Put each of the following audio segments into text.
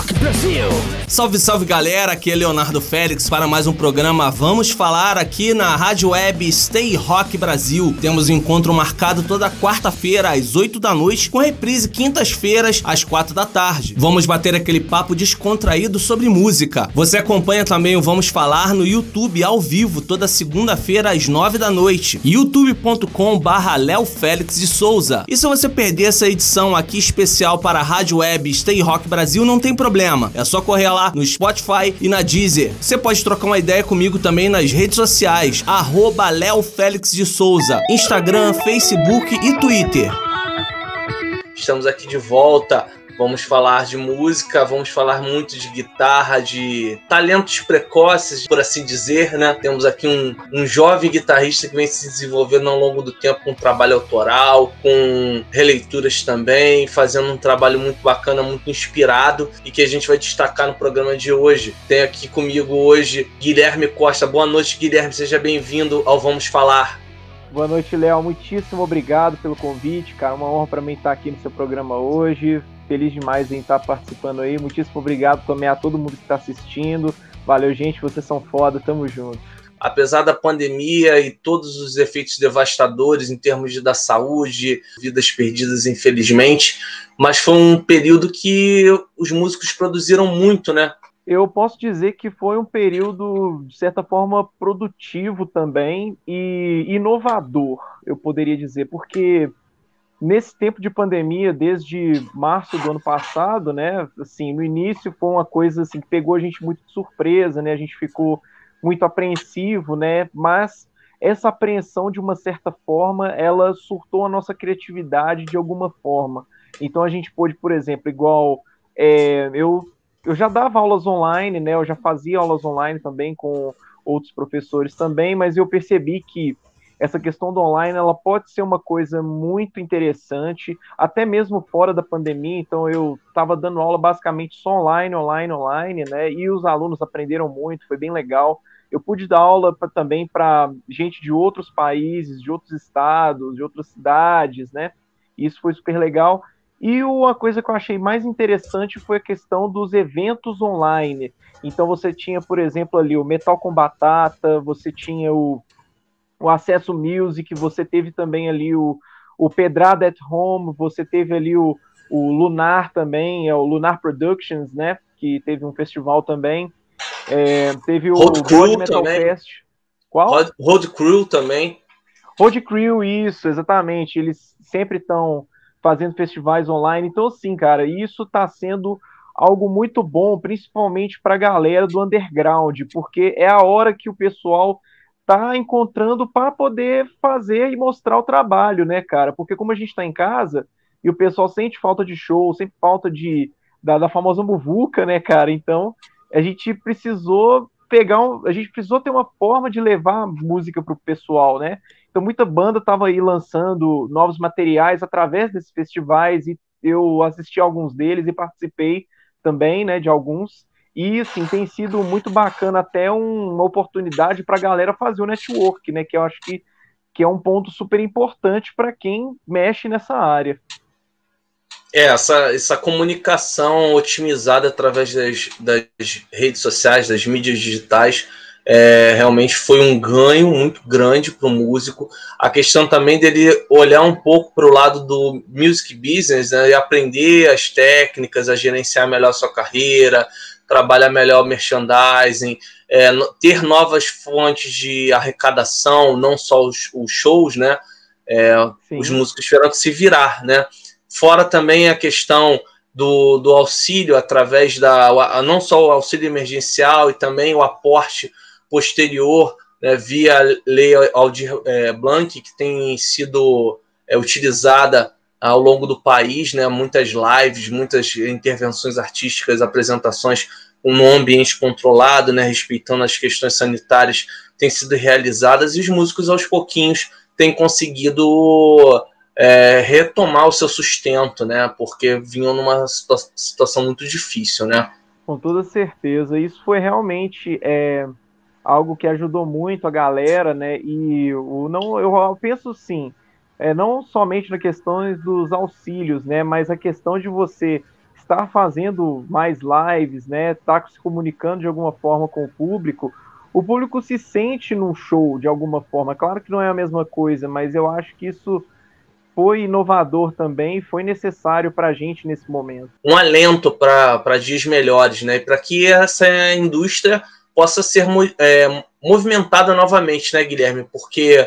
Rock Brasil! Salve, salve galera, aqui é Leonardo Félix para mais um programa Vamos Falar aqui na Rádio Web Stay Rock Brasil. Temos um encontro marcado toda quarta-feira às 8 da noite, com reprise quintas-feiras às 4 da tarde. Vamos bater aquele papo descontraído sobre música. Você acompanha também o Vamos Falar no YouTube ao vivo toda segunda-feira às 9 da noite. youtube.com barra Léo Félix de Souza. E se você perder essa edição aqui especial para a Rádio Web Stay Rock Brasil, não tem problema. É só correr lá no Spotify e na Deezer. Você pode trocar uma ideia comigo também nas redes sociais, arroba Léo Félix de Souza, Instagram, Facebook e Twitter. Estamos aqui de volta Vamos falar de música, vamos falar muito de guitarra, de talentos precoces, por assim dizer, né? Temos aqui um, um jovem guitarrista que vem se desenvolvendo ao longo do tempo com trabalho autoral, com releituras também, fazendo um trabalho muito bacana, muito inspirado e que a gente vai destacar no programa de hoje. Tem aqui comigo hoje Guilherme Costa. Boa noite, Guilherme. Seja bem-vindo ao Vamos Falar. Boa noite, Léo. Muitíssimo obrigado pelo convite, cara. Uma honra para mim estar aqui no seu programa hoje feliz demais em estar participando aí. Muitíssimo obrigado também a todo mundo que está assistindo. Valeu, gente, vocês são foda, tamo junto. Apesar da pandemia e todos os efeitos devastadores em termos de, da saúde, vidas perdidas, infelizmente, mas foi um período que os músicos produziram muito, né? Eu posso dizer que foi um período, de certa forma, produtivo também e inovador, eu poderia dizer, porque nesse tempo de pandemia, desde março do ano passado, né, assim, no início foi uma coisa assim que pegou a gente muito de surpresa, né, a gente ficou muito apreensivo, né, mas essa apreensão de uma certa forma, ela surtou a nossa criatividade de alguma forma. Então a gente pôde, por exemplo, igual é, eu eu já dava aulas online, né, eu já fazia aulas online também com outros professores também, mas eu percebi que essa questão do online ela pode ser uma coisa muito interessante, até mesmo fora da pandemia. Então eu estava dando aula basicamente só online, online, online, né? E os alunos aprenderam muito, foi bem legal. Eu pude dar aula pra, também para gente de outros países, de outros estados, de outras cidades, né? Isso foi super legal. E uma coisa que eu achei mais interessante foi a questão dos eventos online. Então você tinha, por exemplo, ali o Metal com Batata, você tinha o o Acesso Music, você teve também ali o, o Pedrada at Home, você teve ali o, o Lunar também, é o Lunar Productions, né? Que teve um festival também. É, teve o Road Crew Metal também. Fest. Qual? Road, Road Crew também. Road Crew, isso, exatamente. Eles sempre estão fazendo festivais online. Então, assim, cara, isso está sendo algo muito bom, principalmente para a galera do underground, porque é a hora que o pessoal tá encontrando para poder fazer e mostrar o trabalho, né, cara? Porque como a gente está em casa e o pessoal sente falta de show, sente falta de da, da famosa muvuca, né, cara? Então a gente precisou pegar um, a gente precisou ter uma forma de levar música pro pessoal, né? Então muita banda tava aí lançando novos materiais através desses festivais e eu assisti alguns deles e participei também, né, de alguns. E assim, tem sido muito bacana até um, uma oportunidade para a galera fazer o network, né? Que eu acho que, que é um ponto super importante para quem mexe nessa área. É, essa, essa comunicação otimizada através das, das redes sociais, das mídias digitais, é, realmente foi um ganho muito grande para o músico. A questão também dele olhar um pouco para o lado do music business né, e aprender as técnicas, a gerenciar melhor a sua carreira, trabalhar melhor o merchandising, é, ter novas fontes de arrecadação, não só os, os shows, né? É, os músicos tiveram que se virar, né? Fora também a questão do, do auxílio através da não só o auxílio emergencial e também o aporte posterior né, via lei Aldir é, Blanc que tem sido é, utilizada ao longo do país, né? Muitas lives, muitas intervenções artísticas, apresentações um ambiente controlado, né? Respeitando as questões sanitárias, têm sido realizadas e os músicos aos pouquinhos têm conseguido é, retomar o seu sustento, né? Porque vinham numa situa situação muito difícil, né? Com toda certeza. Isso foi realmente é, algo que ajudou muito a galera, né? E o, não, eu penso sim, é, não somente na questões dos auxílios, né? Mas a questão de você estar fazendo mais lives, né? Estar tá se comunicando de alguma forma com o público. O público se sente num show de alguma forma. Claro que não é a mesma coisa, mas eu acho que isso foi inovador também, foi necessário para a gente nesse momento. Um alento para dias melhores, né? Para que essa indústria possa ser é, movimentada novamente, né, Guilherme? Porque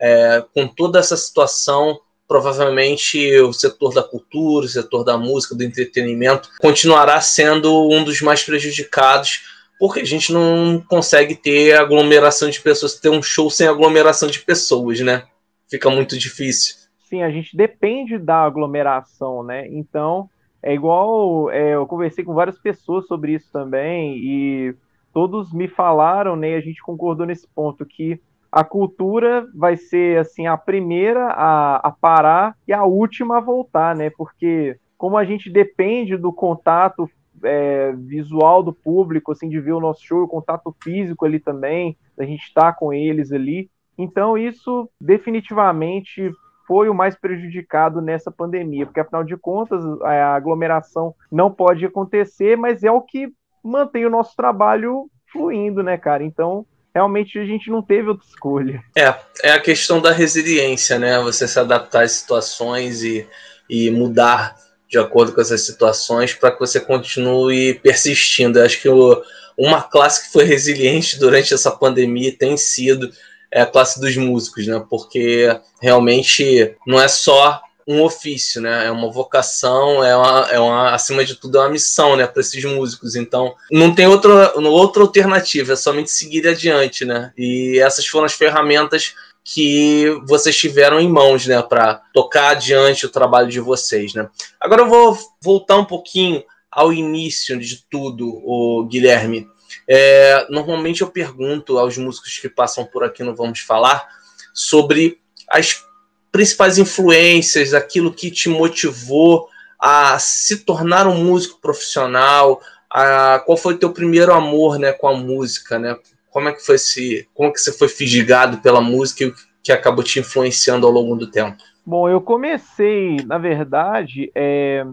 é, com toda essa situação, provavelmente o setor da cultura, o setor da música, do entretenimento, continuará sendo um dos mais prejudicados, porque a gente não consegue ter aglomeração de pessoas, ter um show sem aglomeração de pessoas, né? Fica muito difícil sim, a gente depende da aglomeração, né? Então, é igual, é, eu conversei com várias pessoas sobre isso também, e todos me falaram, né, e a gente concordou nesse ponto, que a cultura vai ser, assim, a primeira a, a parar e a última a voltar, né? Porque como a gente depende do contato é, visual do público, assim, de ver o nosso show, o contato físico ali também, a gente estar tá com eles ali. Então, isso definitivamente foi o mais prejudicado nessa pandemia, porque afinal de contas a aglomeração não pode acontecer, mas é o que mantém o nosso trabalho fluindo, né, cara? Então, realmente a gente não teve outra escolha. É, é a questão da resiliência, né? Você se adaptar às situações e, e mudar de acordo com essas situações para que você continue persistindo. Eu acho que o, uma classe que foi resiliente durante essa pandemia tem sido é a classe dos músicos, né? Porque realmente não é só um ofício, né? É uma vocação, é uma, é uma acima de tudo é uma missão, né? Para esses músicos. Então, não tem outra, outra alternativa, é somente seguir adiante, né? E essas foram as ferramentas que vocês tiveram em mãos, né? Para tocar adiante o trabalho de vocês, né? Agora eu vou voltar um pouquinho ao início de tudo, o Guilherme. É, normalmente eu pergunto aos músicos que passam por aqui no Vamos Falar sobre as principais influências, aquilo que te motivou a se tornar um músico profissional, a, qual foi o teu primeiro amor né, com a música, né? Como é que foi esse, como é que você foi fisgado pela música e o que acabou te influenciando ao longo do tempo? Bom, eu comecei, na verdade, é,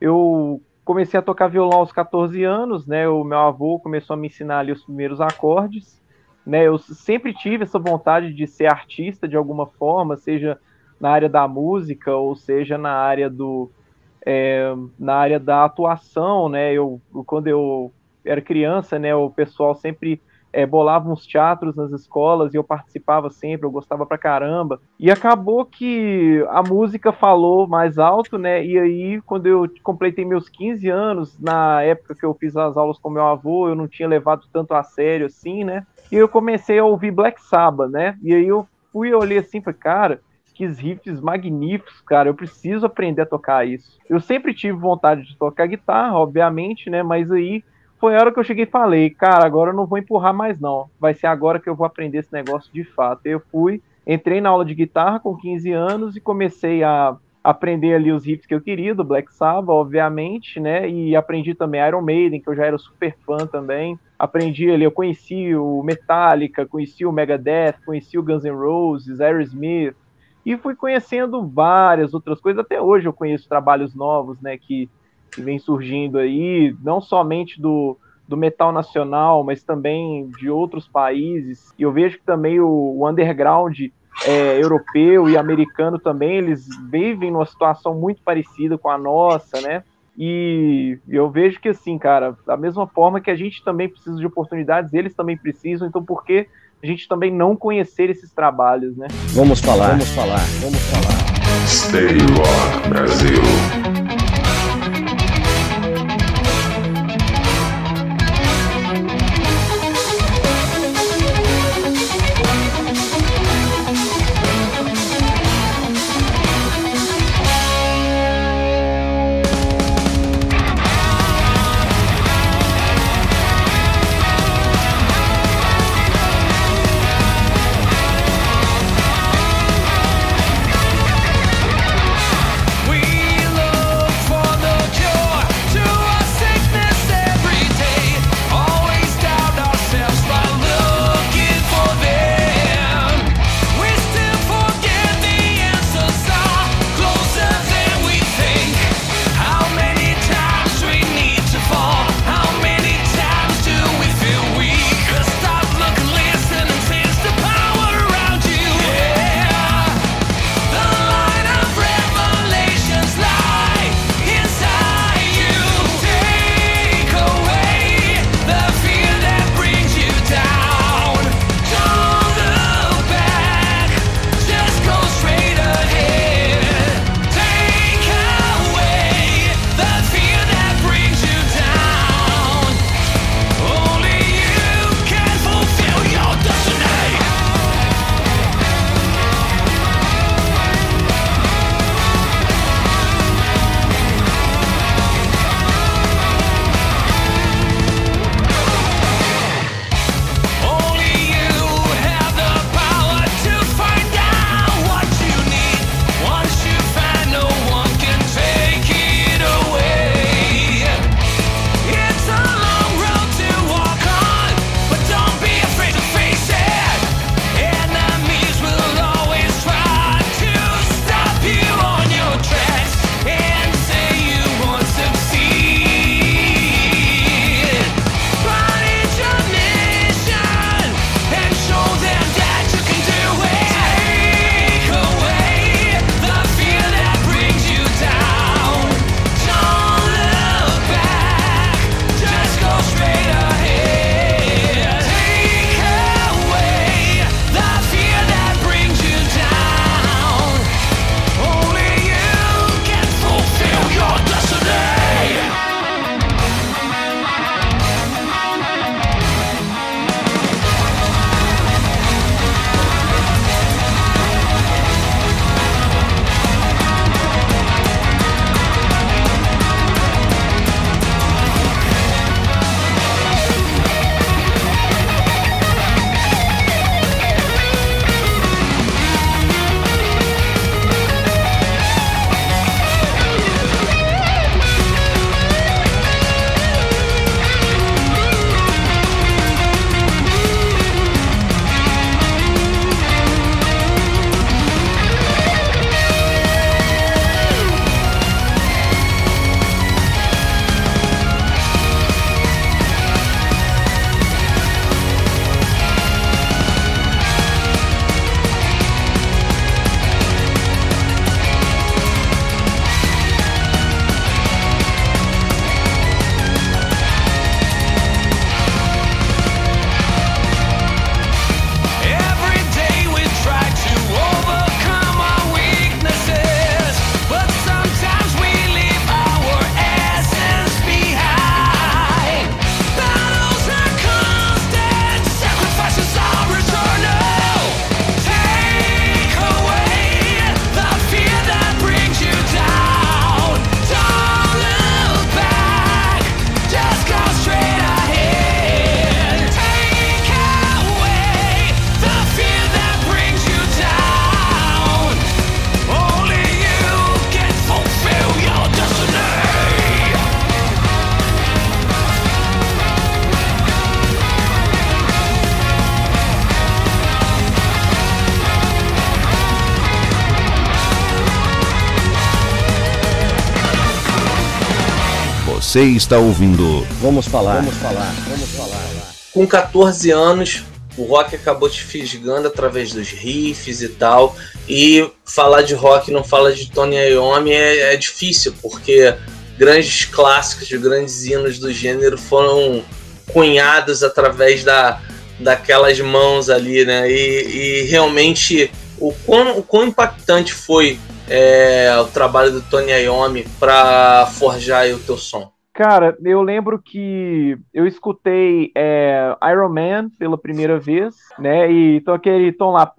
eu comecei a tocar violão aos 14 anos, né? O meu avô começou a me ensinar ali os primeiros acordes, né? Eu sempre tive essa vontade de ser artista de alguma forma, seja na área da música ou seja na área do é, na área da atuação, né? Eu quando eu era criança, né? O pessoal sempre é, bolava uns teatros nas escolas e eu participava sempre, eu gostava pra caramba. E acabou que a música falou mais alto, né? E aí, quando eu completei meus 15 anos, na época que eu fiz as aulas com meu avô, eu não tinha levado tanto a sério assim, né? E eu comecei a ouvir Black Sabbath, né? E aí eu fui e olhei assim, falei, cara, que riffs magníficos, cara. Eu preciso aprender a tocar isso. Eu sempre tive vontade de tocar guitarra, obviamente, né? Mas aí foi a hora que eu cheguei e falei, cara, agora eu não vou empurrar mais não. Vai ser agora que eu vou aprender esse negócio de fato. Eu fui, entrei na aula de guitarra com 15 anos e comecei a aprender ali os riffs que eu queria, do Black Sabbath, obviamente, né? E aprendi também Iron Maiden, que eu já era super fã também. Aprendi ali, eu conheci o Metallica, conheci o Megadeth, conheci o Guns N' Roses, Aerosmith, e fui conhecendo várias outras coisas. Até hoje eu conheço trabalhos novos, né? Que que vem surgindo aí, não somente do, do metal nacional, mas também de outros países. E eu vejo que também o, o underground é, europeu e americano também, eles vivem numa situação muito parecida com a nossa, né? E eu vejo que assim, cara, da mesma forma que a gente também precisa de oportunidades, eles também precisam, então por que a gente também não conhecer esses trabalhos, né? Vamos falar, vamos falar, vamos falar. Stay Rock Brasil. Você está ouvindo. Vamos falar. Vamos falar. Vamos falar. Com 14 anos, o rock acabou te fisgando através dos riffs e tal. E falar de rock não fala de Tony Iommi é, é difícil, porque grandes clássicos, grandes hinos do gênero foram cunhados através da, daquelas mãos ali, né? E, e realmente o quão, o quão impactante foi é, o trabalho do Tony Iommi para forjar o teu som? Cara, eu lembro que eu escutei é, Iron Man pela primeira vez, né? E tô aquele tom lá.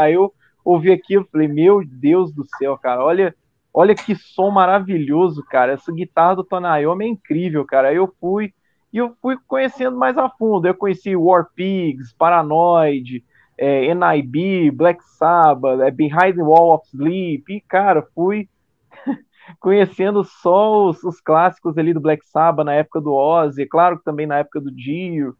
Aí eu ouvi aquilo falei, meu Deus do céu, cara, olha, olha que som maravilhoso, cara. Essa guitarra do Tony Iommi é incrível, cara. Aí eu fui e eu fui conhecendo mais a fundo. Eu conheci War Pigs, Paranoid, é, NIB, Black Sabbath, é, Behind the Wall of Sleep, e, cara, fui conhecendo só os, os, clássicos ali do Black Sabbath na época do Ozzy, claro que também na época do Dio,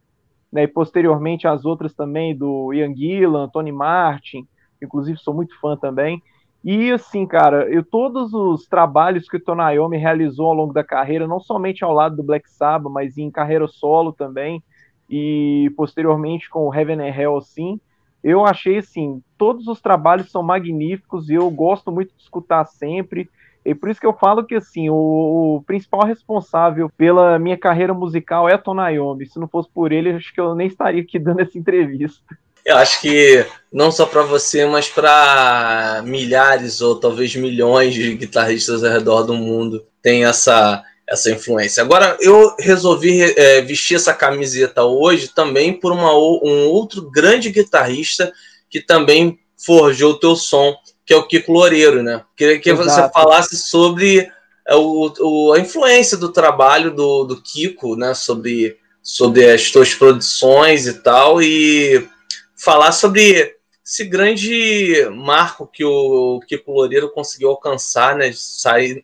né, e posteriormente as outras também do Ian Gillan, Tony Martin, inclusive sou muito fã também. E assim, cara, eu todos os trabalhos que o Tony Iommi realizou ao longo da carreira, não somente ao lado do Black Sabbath, mas em carreira solo também, e posteriormente com o Heaven and Hell, assim, eu achei assim, todos os trabalhos são magníficos e eu gosto muito de escutar sempre. E por isso que eu falo que assim, o, o principal responsável pela minha carreira musical é Tom Naomi. Se não fosse por ele, acho que eu nem estaria aqui dando essa entrevista. Eu acho que não só para você, mas para milhares ou talvez milhões de guitarristas ao redor do mundo tem essa essa influência. Agora, eu resolvi é, vestir essa camiseta hoje também por uma, um outro grande guitarrista que também forjou o teu som, que é o Kiko Loureiro, né? Queria que Exato. você falasse sobre é, o, o, a influência do trabalho do, do Kiko, né? Sobre, sobre as tuas produções e tal, e falar sobre esse grande marco que o Kiko Loureiro conseguiu alcançar, né?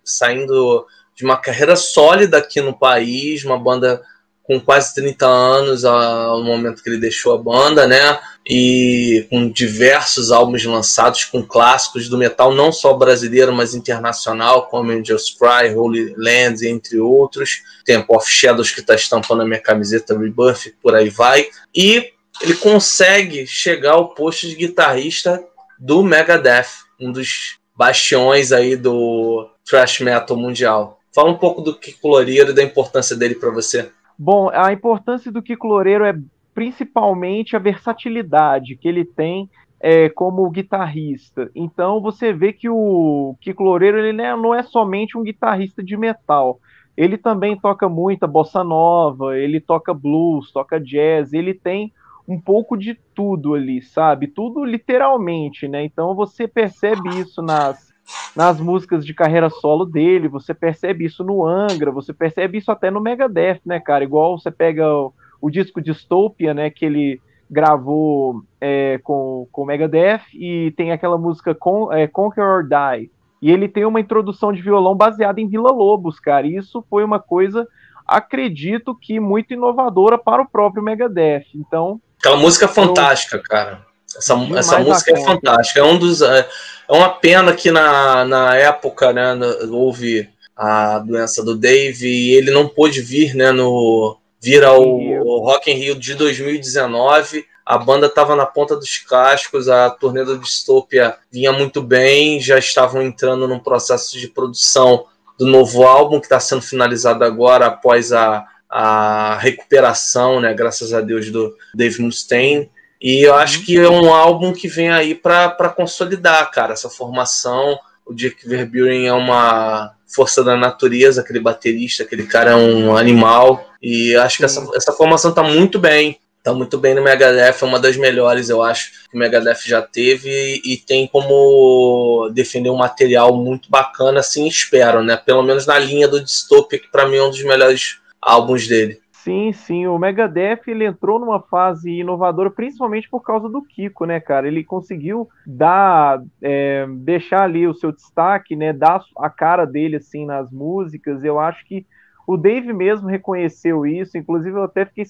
saindo de uma carreira sólida aqui no país, uma banda com quase 30 anos ao momento que ele deixou a banda, né? E com diversos álbuns lançados com clássicos do metal, não só brasileiro, mas internacional, como Angels Cry, Holy Land, entre outros. Tempo of Shadows, que está estampando a minha camiseta Rebirth, por aí vai. E ele consegue chegar ao posto de guitarrista do Megadeth, um dos bastiões aí do thrash metal mundial. Fala um pouco do Kiko Loureiro e da importância dele para você. Bom, a importância do Kiko Loureiro é principalmente a versatilidade que ele tem é, como guitarrista. Então você vê que o Kiko Loureiro ele não é somente um guitarrista de metal. Ele também toca muita bossa nova, ele toca blues, toca jazz, ele tem um pouco de tudo ali, sabe? Tudo literalmente, né? Então você percebe isso nas nas músicas de carreira solo dele, você percebe isso no Angra, você percebe isso até no Megadeth, né, cara? Igual você pega o, o disco Dystopia, né, que ele gravou é, com, com o Megadeth, e tem aquela música Con, é, Conquer or Die, e ele tem uma introdução de violão baseada em Vila Lobos, cara, e isso foi uma coisa, acredito que muito inovadora para o próprio Megadeth, então... Aquela música é fantástica, eu... cara. Essa, essa música é fantástica. É um dos. É, é uma pena que na, na época, né, houve a doença do Dave e ele não pôde vir, né, no vir ao, ao Rock in Rio de 2019. A banda estava na ponta dos cascos, a turnê da Dystopia vinha muito bem, já estavam entrando num processo de produção do novo álbum que está sendo finalizado agora após a, a recuperação, né, graças a Deus, do Dave Mustaine. E eu acho que é um álbum que vem aí para consolidar, cara, essa formação. O Dick Verburen é uma força da natureza, aquele baterista, aquele cara é um animal. E acho que essa, essa formação tá muito bem. Tá muito bem no Megadeth, é uma das melhores, eu acho, que o Megadeth já teve e, tem como defender um material muito bacana, assim, espero, né? Pelo menos na linha do Dystopia, que para mim é um dos melhores álbuns dele. Sim, sim, o Megadeth ele entrou numa fase inovadora, principalmente por causa do Kiko, né, cara? Ele conseguiu dar, é, deixar ali o seu destaque, né, dar a cara dele assim nas músicas. Eu acho que o Dave mesmo reconheceu isso. Inclusive, eu até fiquei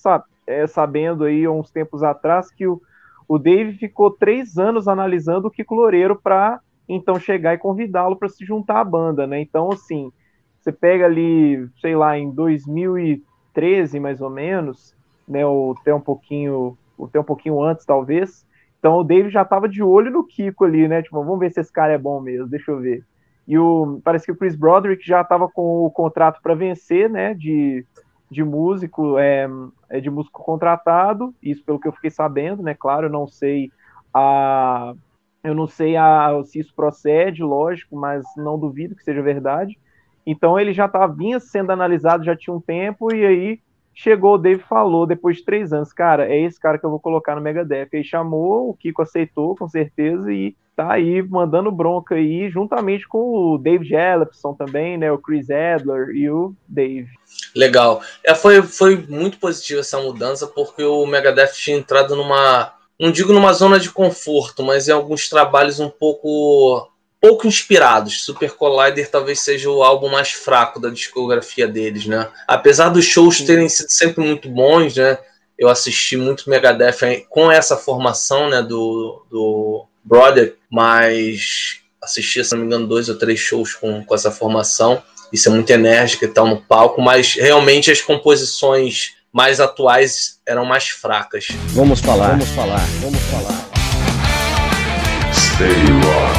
é, sabendo aí uns tempos atrás que o, o Dave ficou três anos analisando o Kiko Loureiro para então chegar e convidá-lo para se juntar à banda, né? Então, assim, você pega ali, sei lá, em 2013 mais ou menos, né, ou até um pouquinho, ou até um pouquinho antes talvez. Então o David já estava de olho no Kiko ali, né? Tipo, vamos ver se esse cara é bom mesmo, deixa eu ver. E o parece que o Chris Broderick já estava com o contrato para vencer, né, de, de músico, é, é, de músico contratado, isso pelo que eu fiquei sabendo, né? Claro, eu não sei a eu não sei a, se isso procede, lógico, mas não duvido que seja verdade. Então ele já tá, vinha sendo analisado já tinha um tempo, e aí chegou o Dave falou, depois de três anos, cara, é esse cara que eu vou colocar no Megadeth. Aí chamou, o Kiko aceitou, com certeza, e tá aí mandando bronca aí, juntamente com o Dave Jellison também, né, o Chris Adler e o Dave. Legal. É, foi, foi muito positiva essa mudança, porque o Megadeth tinha entrado numa, não digo numa zona de conforto, mas em alguns trabalhos um pouco pouco inspirados. Super Collider talvez seja o álbum mais fraco da discografia deles, né? Apesar dos shows terem sido sempre muito bons, né? Eu assisti muito Megadeth com essa formação, né, do, do Brother, mas assisti, se não me engano, dois ou três shows com, com essa formação. Isso é muito enérgico e tal no palco, mas realmente as composições mais atuais eram mais fracas. Vamos falar, vamos falar, vamos falar. Stay Rock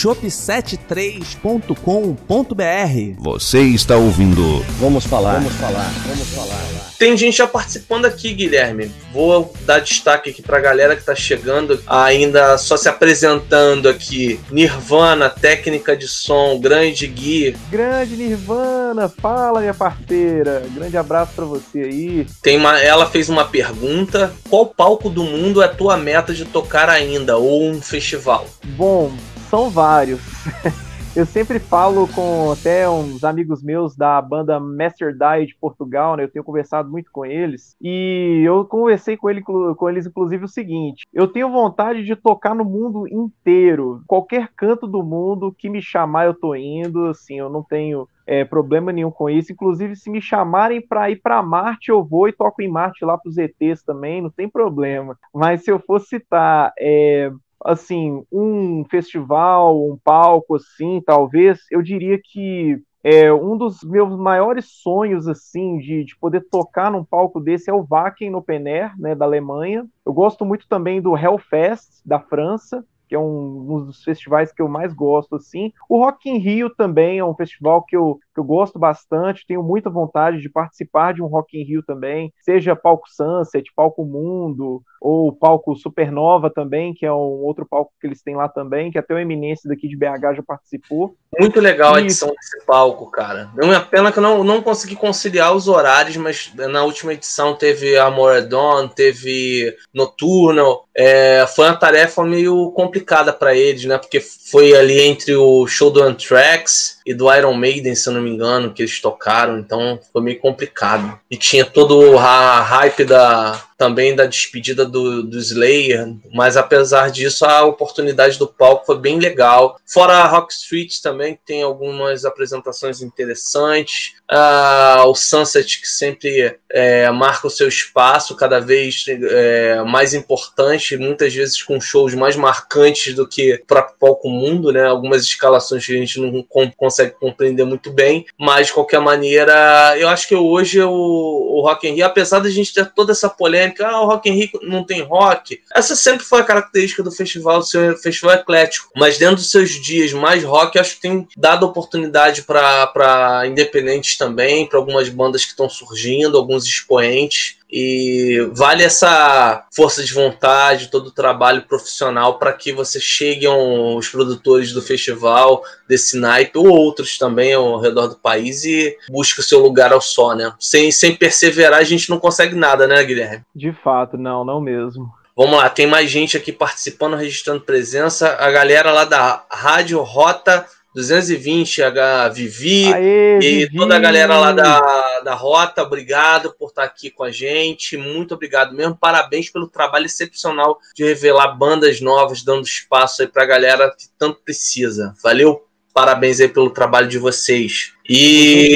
shop73.com.br. Você está ouvindo? Vamos falar. Vamos falar. Vamos falar. Tem gente já participando aqui, Guilherme. Vou dar destaque aqui pra galera que tá chegando, ainda só se apresentando aqui. Nirvana, técnica de som, grande Gui. Grande Nirvana, fala minha parceira. Grande abraço para você aí. Tem uma, ela fez uma pergunta: qual palco do mundo é tua meta de tocar ainda ou um festival? Bom, são vários. Eu sempre falo com até uns amigos meus da banda Master Die de Portugal, né? Eu tenho conversado muito com eles. E eu conversei com, ele, com eles, inclusive, o seguinte: eu tenho vontade de tocar no mundo inteiro. Qualquer canto do mundo que me chamar, eu tô indo. Assim, eu não tenho é, problema nenhum com isso. Inclusive, se me chamarem para ir para Marte, eu vou e toco em Marte lá para os ETs também, não tem problema. Mas se eu fosse citar é, assim, um festival, um palco assim, talvez, eu diria que é, um dos meus maiores sonhos, assim, de, de poder tocar num palco desse é o Wacken no Pener, né, da Alemanha. Eu gosto muito também do Hellfest, da França, que é um, um, dos festivais que eu mais gosto, assim. O Rock in Rio também é um festival que eu, que eu gosto bastante, tenho muita vontade de participar de um Rock in Rio também, seja palco Sunset, palco Mundo, ou palco Supernova também, que é um outro palco que eles têm lá também, que até o Eminência daqui de BH já participou. Muito legal a edição desse palco, cara. É uma pena que eu não, não consegui conciliar os horários, mas na última edição teve Amoredon, teve Nocturnal. É, foi uma tarefa meio complicada para eles, né? Porque foi ali entre o show do Anthrax e do Iron Maiden, se eu não me engano, que eles tocaram, então foi meio complicado. E tinha todo a hype da, também da despedida do, do Slayer, mas apesar disso, a oportunidade do palco foi bem legal. Fora a Rock Street também, tem algumas apresentações interessantes. Ah, o Sunset, que sempre é, marca o seu espaço, cada vez é, mais importante, muitas vezes com shows mais marcantes do que próprio palco mundo, né? Algumas escalações que a gente não consegue compreender muito bem, mas de qualquer maneira, eu acho que hoje o, o Rock in Rio, apesar de a gente ter toda essa polêmica polêmica, ah, o Rock in Rio não tem rock. Essa sempre foi a característica do festival, ser festival eclético. Mas dentro dos seus dias mais rock, acho que tem dado oportunidade para independentes também, para algumas bandas que estão surgindo, alguns expoentes. E vale essa força de vontade, todo o trabalho profissional para que você chegue aos produtores do festival, desse naipe, ou outros também ao redor do país e busque o seu lugar ao sol, né? Sem, sem perseverar, a gente não consegue nada, né, Guilherme? De fato, não, não mesmo. Vamos lá, tem mais gente aqui participando, registrando presença. A galera lá da Rádio Rota 220, a Vivi Aê, e Vivi. toda a galera lá da, da Rota, obrigado por estar aqui com a gente, muito obrigado mesmo, parabéns pelo trabalho excepcional de revelar bandas novas, dando espaço aí pra galera que tanto precisa. Valeu, parabéns aí pelo trabalho de vocês. E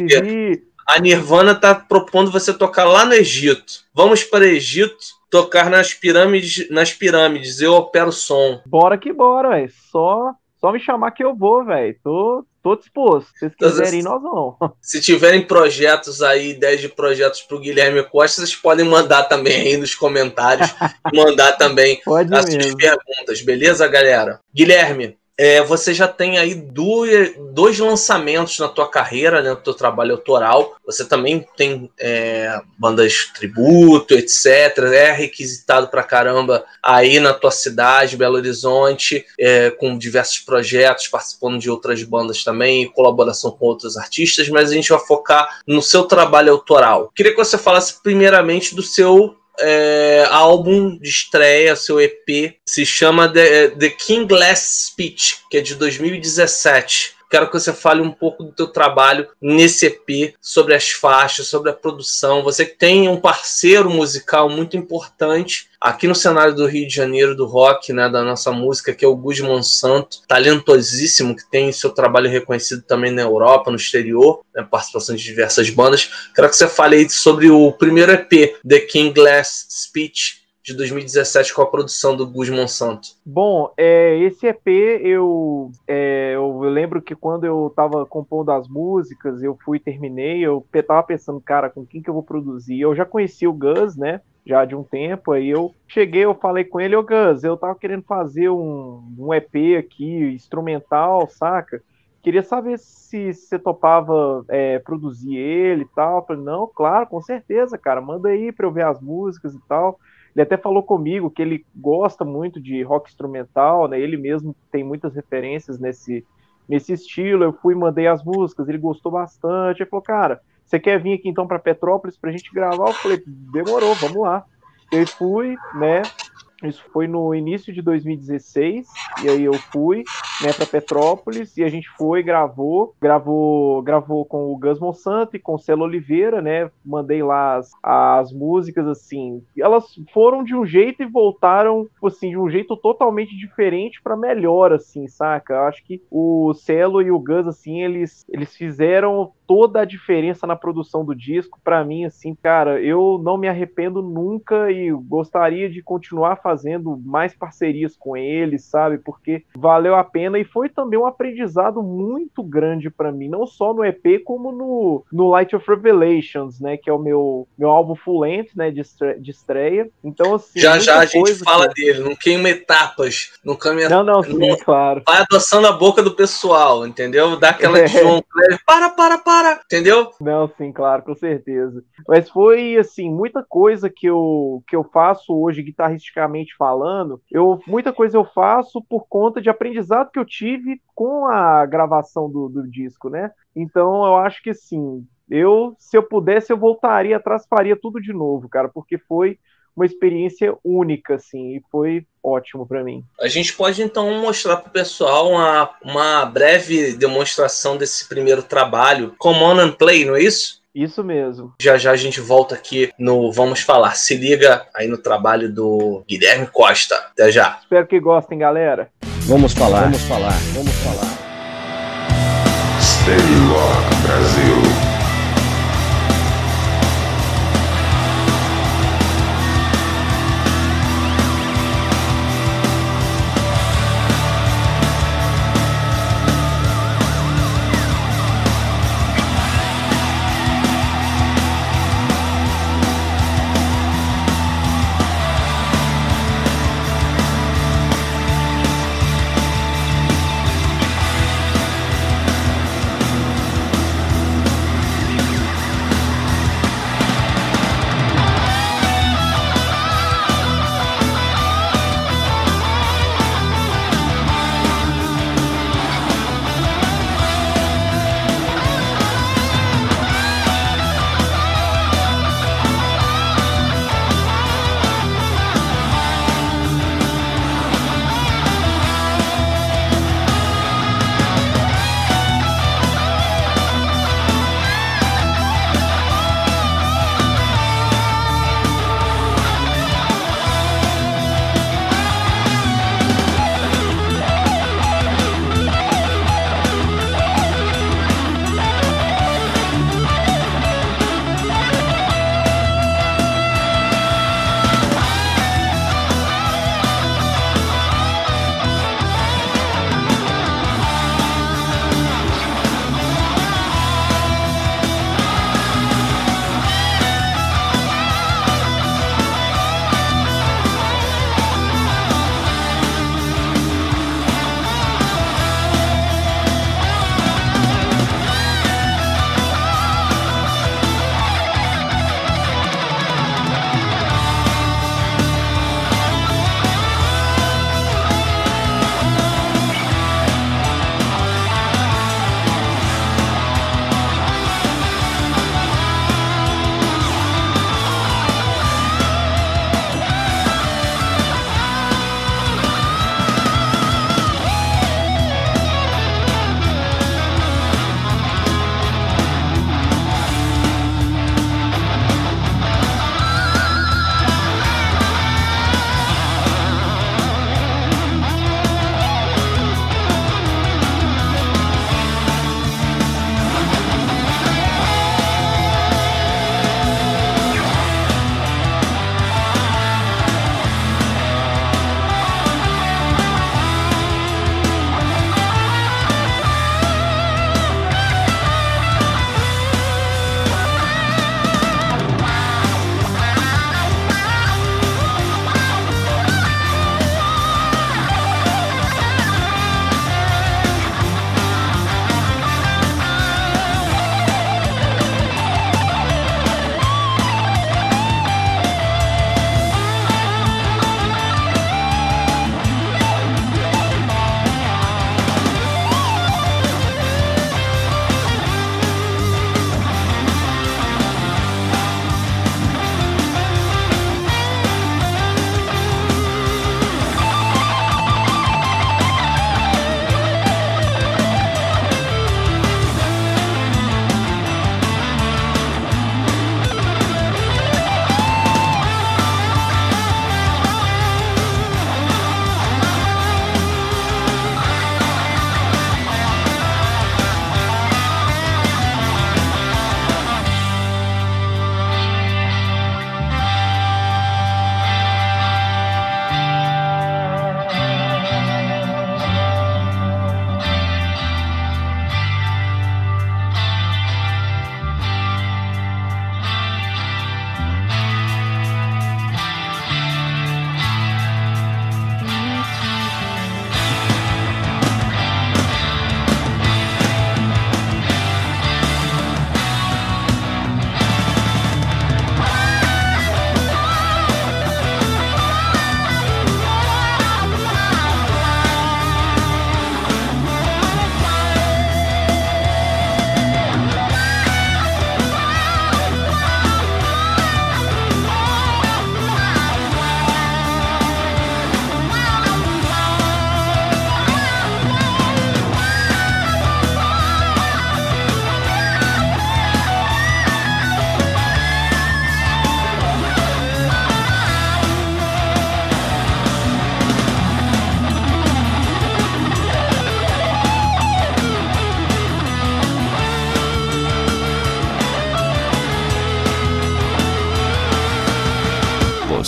a Nirvana tá propondo você tocar lá no Egito. Vamos para o Egito, tocar nas pirâmides, nas pirâmides, eu opero som. Bora que bora, velho. Só só me chamar que eu vou, velho. Tô, tô disposto. Se vocês então, quiserem, nós vamos. Se tiverem projetos aí, ideias de projetos pro Guilherme Costa, vocês podem mandar também aí nos comentários. mandar também Pode as suas perguntas, beleza, galera? Guilherme, é, você já tem aí dois, dois lançamentos na tua carreira, né, no teu trabalho autoral. Você também tem é, bandas tributo, etc. É requisitado pra caramba aí na tua cidade, Belo Horizonte, é, com diversos projetos, participando de outras bandas também, colaboração com outros artistas, mas a gente vai focar no seu trabalho autoral. Queria que você falasse primeiramente do seu é, álbum de estreia, seu EP, se chama The, The King Last Speech, que é de 2017. Quero que você fale um pouco do teu trabalho nesse EP, sobre as faixas, sobre a produção. Você que tem um parceiro musical muito importante aqui no cenário do Rio de Janeiro do rock, né, da nossa música, que é o Gus Monsanto, talentosíssimo, que tem seu trabalho reconhecido também na Europa, no exterior, né, participação de diversas bandas. Quero que você fale aí sobre o primeiro EP, The King Glass Speech, de 2017 com a produção do Gus Monsanto? Bom, é, esse EP eu, é, eu, lembro que quando eu estava compondo as músicas, eu fui terminei, eu tava pensando, cara, com quem que eu vou produzir? Eu já conheci o Gus, né? Já de um tempo, aí eu cheguei, eu falei com ele, ô Gus, eu tava querendo fazer um, um EP aqui, instrumental, saca? Queria saber se você topava é, produzir ele e tal. Eu falei, não, claro, com certeza, cara, manda aí pra eu ver as músicas e tal. Ele até falou comigo que ele gosta muito de rock instrumental, né? Ele mesmo tem muitas referências nesse, nesse estilo. Eu fui mandei as músicas, ele gostou bastante. Ele falou, cara, você quer vir aqui então para Petrópolis para a gente gravar? Eu falei, demorou, vamos lá. Eu fui, né? Isso foi no início de 2016, e aí eu fui né, para Petrópolis e a gente foi, gravou, gravou, gravou com o Gus Monsanto e com o Celo Oliveira, né? Mandei lá as, as músicas assim, elas foram de um jeito e voltaram assim de um jeito totalmente diferente para melhor, assim, saca? Eu acho que o Celo e o Gus assim, eles eles fizeram toda a diferença na produção do disco. Para mim, assim, cara, eu não me arrependo nunca e gostaria de continuar fazendo mais parcerias com eles, sabe? Porque valeu a pena e foi também um aprendizado muito grande para mim, não só no EP, como no, no Light of Revelations, né? Que é o meu, meu álbum full length, né? De, de estreia. Então, assim. Já já a gente fala que... dele, não queima etapas, não caminha. Não, não, sim, não, claro. Vai adoçando a boca do pessoal, entendeu? Dá aquela é. de João para, para, para, entendeu? Não, sim, claro, com certeza. Mas foi, assim, muita coisa que eu, que eu faço hoje, guitarristicamente falando, eu, muita coisa eu faço por conta de aprendizado que eu tive com a gravação do, do disco, né? Então eu acho que sim. Eu, se eu pudesse, eu voltaria atrás, faria tudo de novo, cara, porque foi uma experiência única, assim, e foi ótimo para mim. A gente pode então mostrar para o pessoal uma, uma breve demonstração desse primeiro trabalho, Come On and Play, não é isso? Isso mesmo. Já já a gente volta aqui no Vamos Falar. Se liga aí no trabalho do Guilherme Costa. Até já. Espero que gostem, galera. Vamos falar. Vamos falar. Vamos falar. Stay Rock Brasil.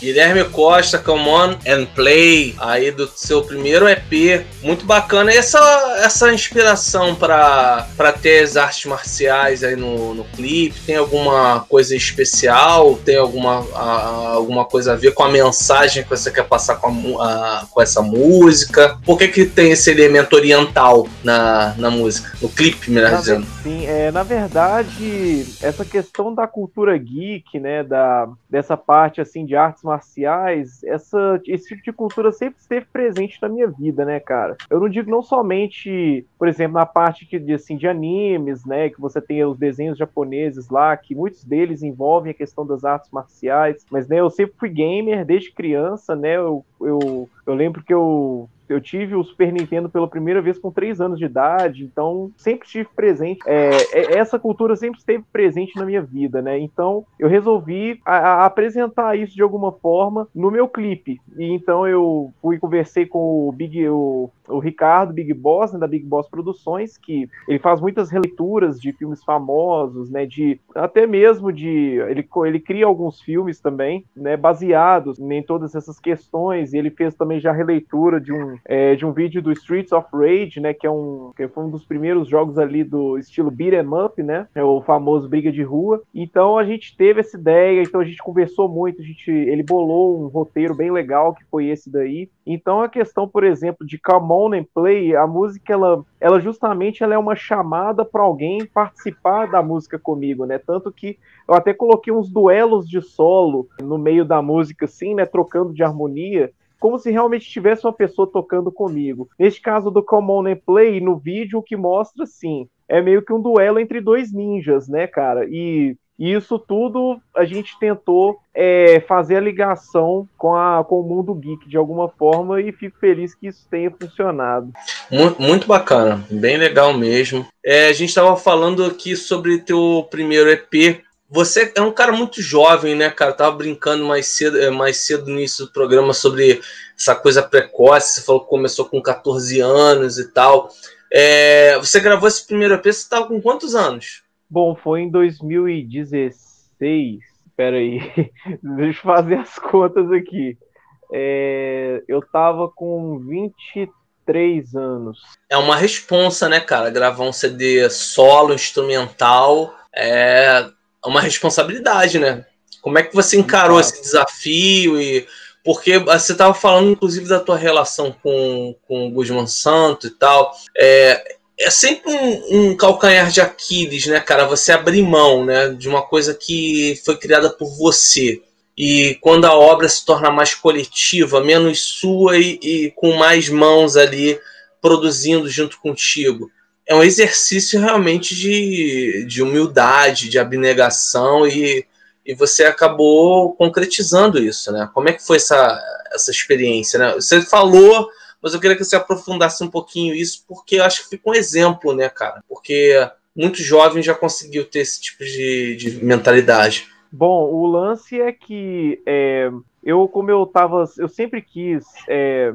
Guilherme Costa, Come On and Play, aí do seu primeiro EP. Muito bacana. E essa, essa inspiração para ter as artes marciais aí no, no clipe? Tem alguma coisa especial? Tem alguma, a, alguma coisa a ver com a mensagem que você quer passar com, a, com essa música? Por que, que tem esse elemento oriental na, na música? No clipe, melhor na, dizendo. Sim, é, na verdade, essa questão da cultura geek, né, da, dessa parte assim de artes marciais, essa, esse tipo de cultura sempre esteve presente na minha vida, né, cara? Eu não digo não somente, por exemplo, na parte que, de, assim, de animes, né, que você tem os desenhos japoneses lá, que muitos deles envolvem a questão das artes marciais, mas, né, eu sempre fui gamer desde criança, né, eu, eu, eu lembro que eu eu tive o Super Nintendo pela primeira vez com 3 anos de idade, então sempre estive presente. É, é, essa cultura sempre esteve presente na minha vida, né? Então eu resolvi a, a apresentar isso de alguma forma no meu clipe. E então eu fui conversei com o Big, o, o Ricardo Big Boss, né, da Big Boss Produções, que ele faz muitas releituras de filmes famosos, né? De até mesmo de ele, ele cria alguns filmes também, né? Baseados em todas essas questões. E ele fez também já releitura de um é, de um vídeo do Streets of Rage, né, que é um que foi um dos primeiros jogos ali do estilo beat 'em up, né, é o famoso briga de rua. Então a gente teve essa ideia, então a gente conversou muito, a gente ele bolou um roteiro bem legal que foi esse daí. Então a questão, por exemplo, de Come On and Play, a música ela, ela justamente ela é uma chamada para alguém participar da música comigo, né? Tanto que eu até coloquei uns duelos de solo no meio da música assim, né, trocando de harmonia como se realmente tivesse uma pessoa tocando comigo. Neste caso do Common and Play, no vídeo o que mostra, sim, é meio que um duelo entre dois ninjas, né, cara? E e isso tudo a gente tentou é, fazer a ligação com, a, com o mundo geek de alguma forma e fico feliz que isso tenha funcionado. Muito, muito bacana, bem legal mesmo. É, a gente estava falando aqui sobre teu primeiro EP, você é um cara muito jovem, né, cara? tava brincando mais cedo, é, mais cedo no início do programa sobre essa coisa precoce. Você falou que começou com 14 anos e tal. É, você gravou esse primeiro EP, você tava com quantos anos? Bom, foi em 2016. Espera aí, deixa eu fazer as contas aqui. É, eu tava com 23 anos. É uma responsa, né, cara? Gravar um CD solo, instrumental. É uma responsabilidade, né? Como é que você encarou claro. esse desafio e porque você estava falando inclusive da tua relação com, com o Guzmán Santo e tal. É, é sempre um, um, calcanhar de Aquiles, né, cara? Você abrir mão, né, de uma coisa que foi criada por você. E quando a obra se torna mais coletiva, menos sua e, e com mais mãos ali produzindo junto contigo é um exercício realmente de, de humildade, de abnegação e, e você acabou concretizando isso, né? Como é que foi essa, essa experiência, né? Você falou, mas eu queria que você aprofundasse um pouquinho isso, porque eu acho que fica um exemplo, né, cara? Porque muito jovem já conseguiu ter esse tipo de, de mentalidade. Bom, o lance é que é, eu, como eu tava, eu sempre quis é,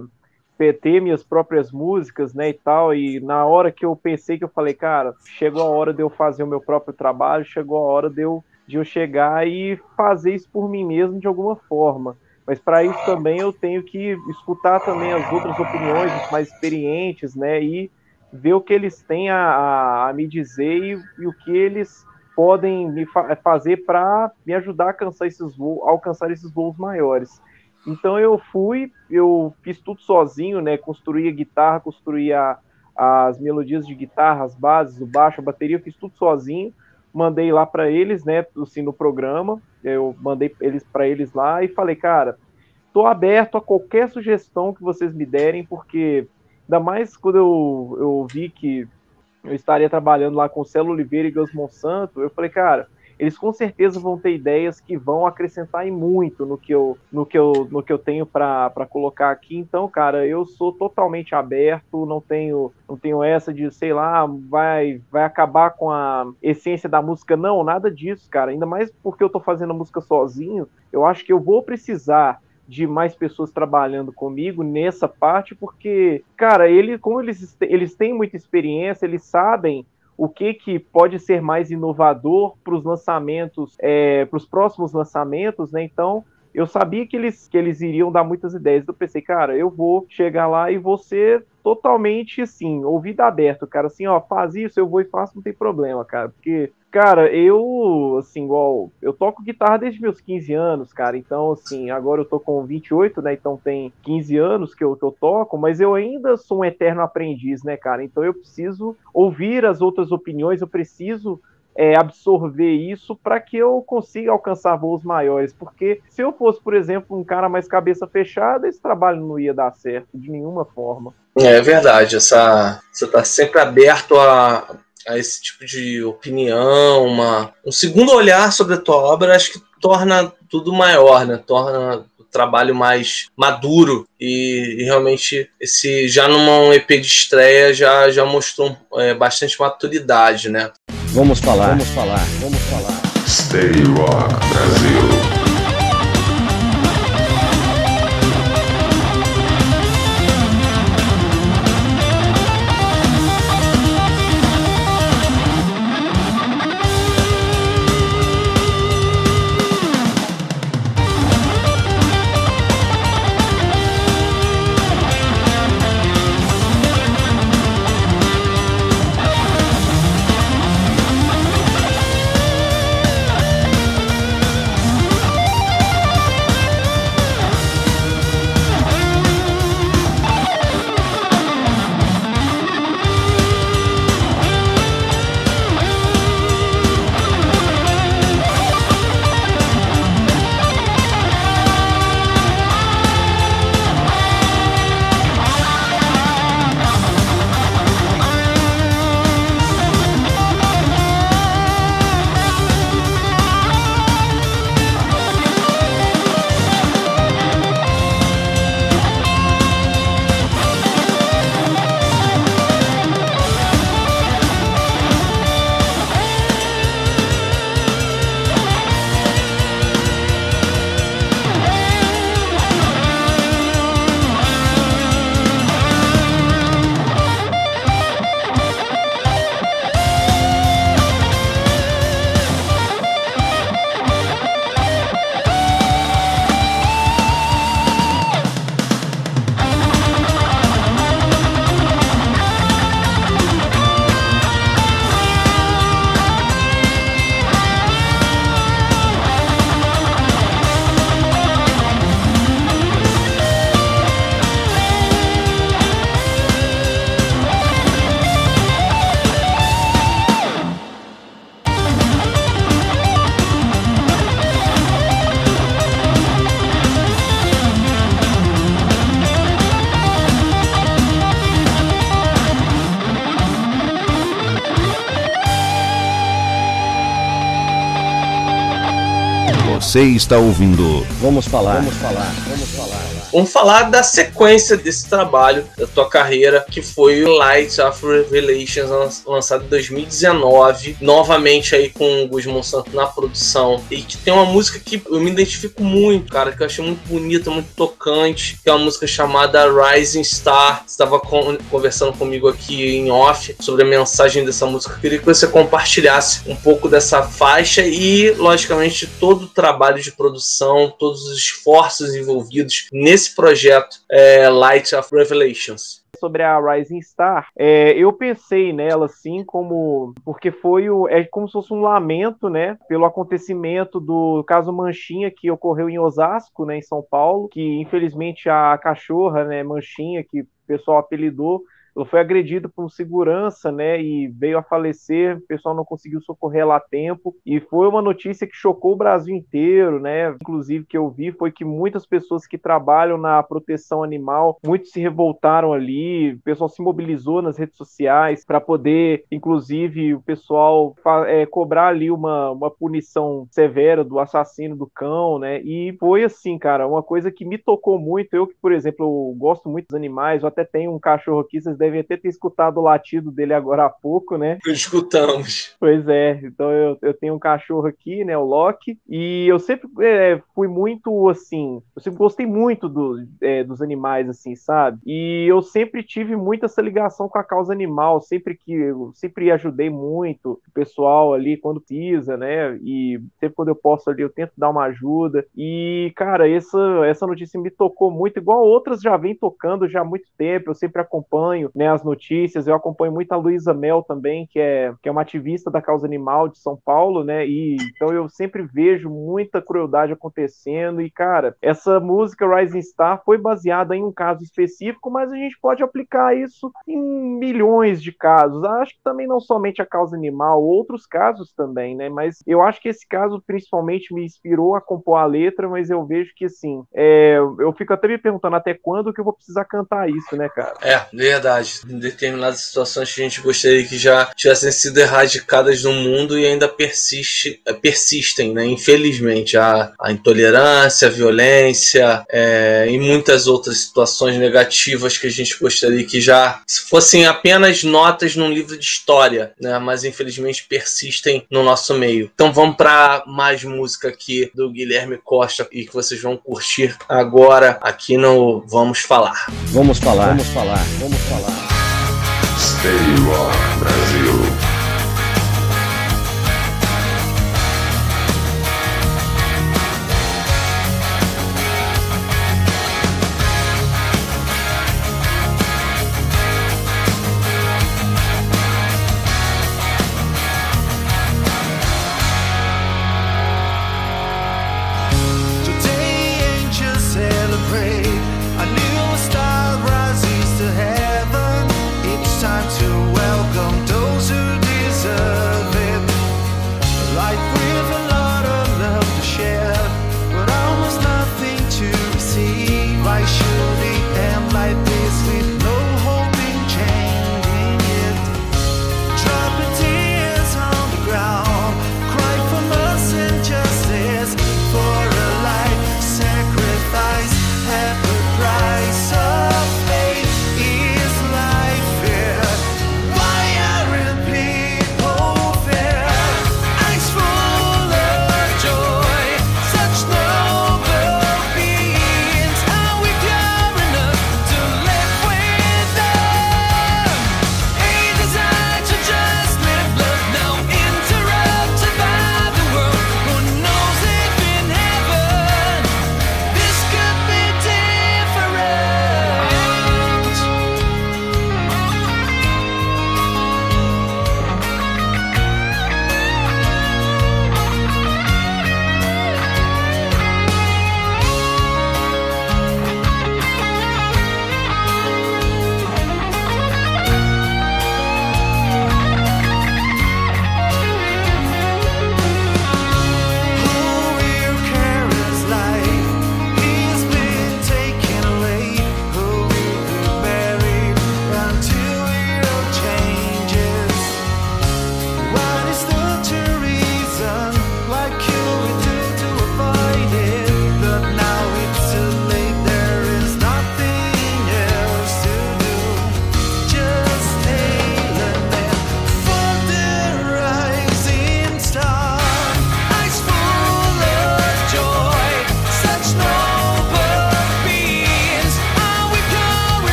ter minhas próprias músicas, né, e tal, e na hora que eu pensei que eu falei, cara, chegou a hora de eu fazer o meu próprio trabalho, chegou a hora de eu, de eu chegar e fazer isso por mim mesmo de alguma forma. Mas para isso também eu tenho que escutar também as outras opiniões, os mais experientes, né, e ver o que eles têm a, a, a me dizer e, e, o que eles podem me fa fazer para me ajudar a alcançar esses, voos, alcançar esses voos maiores. Então eu fui, eu fiz tudo sozinho, né? Construí a guitarra, construí a, as melodias de guitarra, as bases, o baixo, a bateria, eu fiz tudo sozinho. Mandei lá para eles, né? Assim, no programa, eu mandei eles para eles lá e falei, cara, tô aberto a qualquer sugestão que vocês me derem, porque ainda mais quando eu, eu vi que eu estaria trabalhando lá com o Celo Oliveira e Gus Monsanto, eu falei, cara, eles com certeza vão ter ideias que vão acrescentar muito no que eu, no que eu, no que eu tenho para colocar aqui. Então, cara, eu sou totalmente aberto, não tenho, não tenho essa de, sei lá, vai, vai acabar com a essência da música. Não, nada disso, cara. Ainda mais porque eu tô fazendo a música sozinho, eu acho que eu vou precisar de mais pessoas trabalhando comigo nessa parte, porque, cara, ele, como eles, eles têm muita experiência, eles sabem o que, que pode ser mais inovador para os lançamentos, é, para os próximos lançamentos, né? Então, eu sabia que eles, que eles iriam dar muitas ideias. Eu pensei, cara, eu vou chegar lá e vou ser totalmente assim, ouvido aberto, cara. Assim, ó, faz isso, eu vou e faço, não tem problema, cara. Porque, cara, eu, assim, igual, eu toco guitarra desde meus 15 anos, cara. Então, assim, agora eu tô com 28, né? Então tem 15 anos que eu, que eu toco, mas eu ainda sou um eterno aprendiz, né, cara? Então eu preciso ouvir as outras opiniões, eu preciso é, absorver isso para que eu consiga alcançar voos maiores. Porque se eu fosse, por exemplo, um cara mais cabeça fechada, esse trabalho não ia dar certo de nenhuma forma. É verdade, essa, você está sempre aberto a, a esse tipo de opinião, uma, um segundo olhar sobre a tua obra, acho que torna tudo maior, né? Torna o trabalho mais maduro e, e realmente esse já numa EP de estreia já, já mostrou é, bastante maturidade, né? Vamos falar, vamos falar, vamos falar. Stay Rock Brasil. Você está ouvindo. Vamos falar. Vamos falar. Vamos falar. Vamos falar da sequência desse trabalho, da tua carreira, que foi o Light of Revelations, lançado em 2019, novamente aí com o Gus Monsanto na produção, e que tem uma música que eu me identifico muito, cara, que eu achei muito bonita, muito tocante, que é uma música chamada Rising Star. Você estava conversando comigo aqui em off sobre a mensagem dessa música. Eu queria que você compartilhasse um pouco dessa faixa e, logicamente, todo o trabalho de produção, todos os esforços envolvidos nesse esse projeto é, Light of Revelations sobre a Rising Star, é, eu pensei nela assim como porque foi o, é como se fosse um lamento, né, pelo acontecimento do caso Manchinha que ocorreu em Osasco, né, em São Paulo, que infelizmente a cachorra, né, Manchinha, que o pessoal apelidou, foi agredida por segurança, né, e veio a falecer, o pessoal não conseguiu socorrer lá a tempo, e foi uma notícia que chocou o Brasil inteiro, né, inclusive que eu vi foi que muitas pessoas que trabalham na proteção animal, muitos se revoltaram ali, o pessoal se mobilizou nas redes sociais para poder, inclusive, o pessoal é, cobrar ali uma, uma punição severa do assassino do cão, né, e foi assim, cara, uma coisa que me tocou muito, eu que, por exemplo, eu gosto muito dos animais, eu até tenho um cachorro aqui, vocês devem até ter escutado o latido dele agora há pouco, né? Escutamos. Pois é, então eu, eu tenho um cachorro aqui, né, o Loki, e eu sempre é, fui muito, assim, eu sempre gostei muito do, é, dos animais, assim, sabe? E eu sempre tive muito essa ligação com a causa animal, sempre que, eu sempre ajudei muito o pessoal ali quando pisa, né, e sempre quando eu posso ali eu tento dar uma ajuda, e, cara, essa, essa notícia me tocou muito, igual outras já vem tocando já há muito tempo, eu sempre acompanho, né, as notícias, eu acompanho muito a Luísa Mel também, que é, que é uma ativista da causa animal de São Paulo, né, e então eu sempre vejo muita crueldade acontecendo, e, cara, essa música Rising Star foi baseada em um caso específico, mas a gente pode aplicar isso em milhões de casos, acho que também não somente a causa animal, outros casos também, né, mas eu acho que esse caso principalmente me inspirou a compor a letra, mas eu vejo que, assim, é, eu fico até me perguntando até quando que eu vou precisar cantar isso, né, cara? É, verdade. Em determinadas situações que a gente gostaria que já tivessem sido erradicadas no mundo e ainda persiste, é, persistem, né? Infelizmente, a, a intolerância, a violência é, e muitas outras situações negativas que a gente gostaria que já fossem apenas notas num livro de história, né? Mas infelizmente persistem no nosso meio. Então vamos para mais música aqui do Guilherme Costa e que vocês vão curtir agora aqui no Vamos Falar. Vamos falar, vamos falar, vamos falar. Stay Rock Brasil.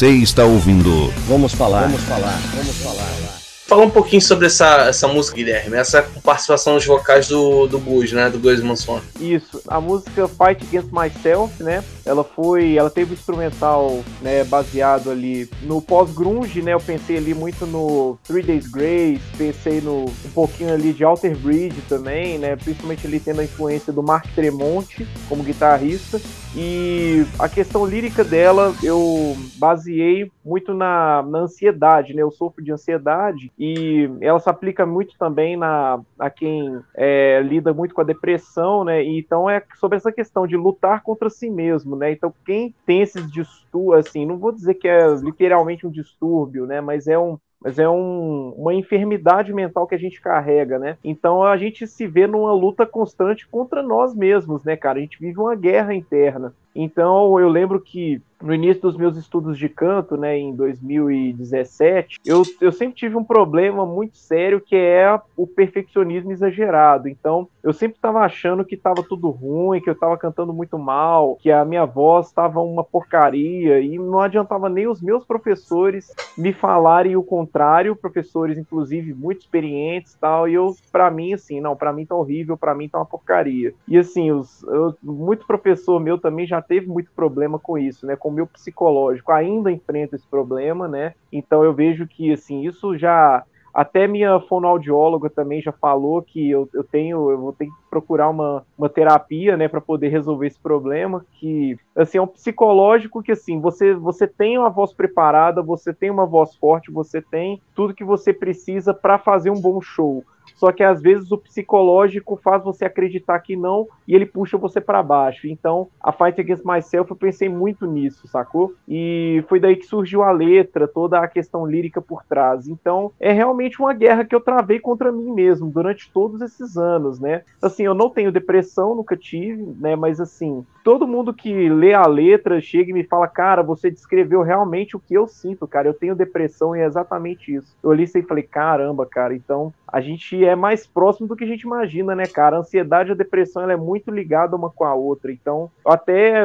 Você está ouvindo. Vamos falar. Vamos falar. Vamos falar. Fala um pouquinho sobre essa, essa música, Guilherme. Essa participação nos vocais do, do Gus, né? Do Gus Manson. Isso. A música Fight Against Myself, né? Ela foi. Ela teve um instrumental, né? Baseado ali no pós-grunge, né? Eu pensei ali muito no Three Days Grace, pensei no um pouquinho ali de Alter Bridge também, né? Principalmente ali tendo a influência do Mark Tremonti como guitarrista. E a questão lírica dela eu baseei muito na, na ansiedade, né? Eu sofro de ansiedade e ela se aplica muito também na, a quem é, lida muito com a depressão, né? E então é sobre essa questão de lutar contra si mesmo, né? Então quem tem esses distúrbios, assim, não vou dizer que é literalmente um distúrbio, né? Mas é um mas é um, uma enfermidade mental que a gente carrega, né? Então a gente se vê numa luta constante contra nós mesmos, né, cara? A gente vive uma guerra interna. Então eu lembro que no início dos meus estudos de canto, né, em 2017, eu, eu sempre tive um problema muito sério que é o perfeccionismo exagerado. Então, eu sempre estava achando que estava tudo ruim, que eu estava cantando muito mal, que a minha voz estava uma porcaria e não adiantava nem os meus professores me falarem o contrário, professores inclusive muito experientes, tal, e eu para mim assim, não, para mim tá horrível, para mim tá uma porcaria. E assim, os eu, muito professor meu também já teve muito problema com isso, né? Com o meu psicológico ainda enfrenta esse problema, né? Então eu vejo que assim, isso já até minha fonoaudióloga também já falou que eu, eu tenho, eu vou ter que procurar uma, uma terapia, né, para poder resolver esse problema, que assim é um psicológico que assim, você você tem uma voz preparada, você tem uma voz forte, você tem tudo que você precisa para fazer um bom show só que às vezes o psicológico faz você acreditar que não e ele puxa você para baixo. Então, a Fight Against Myself, eu pensei muito nisso, sacou? E foi daí que surgiu a letra, toda a questão lírica por trás. Então, é realmente uma guerra que eu travei contra mim mesmo durante todos esses anos, né? Assim, eu não tenho depressão, nunca tive, né? Mas assim, todo mundo que lê a letra chega e me fala, cara, você descreveu realmente o que eu sinto, cara. Eu tenho depressão e é exatamente isso. Eu li isso e falei, caramba, cara, então a gente é mais próximo do que a gente imagina, né, cara? A ansiedade e a depressão ela é muito ligada uma com a outra. Então, até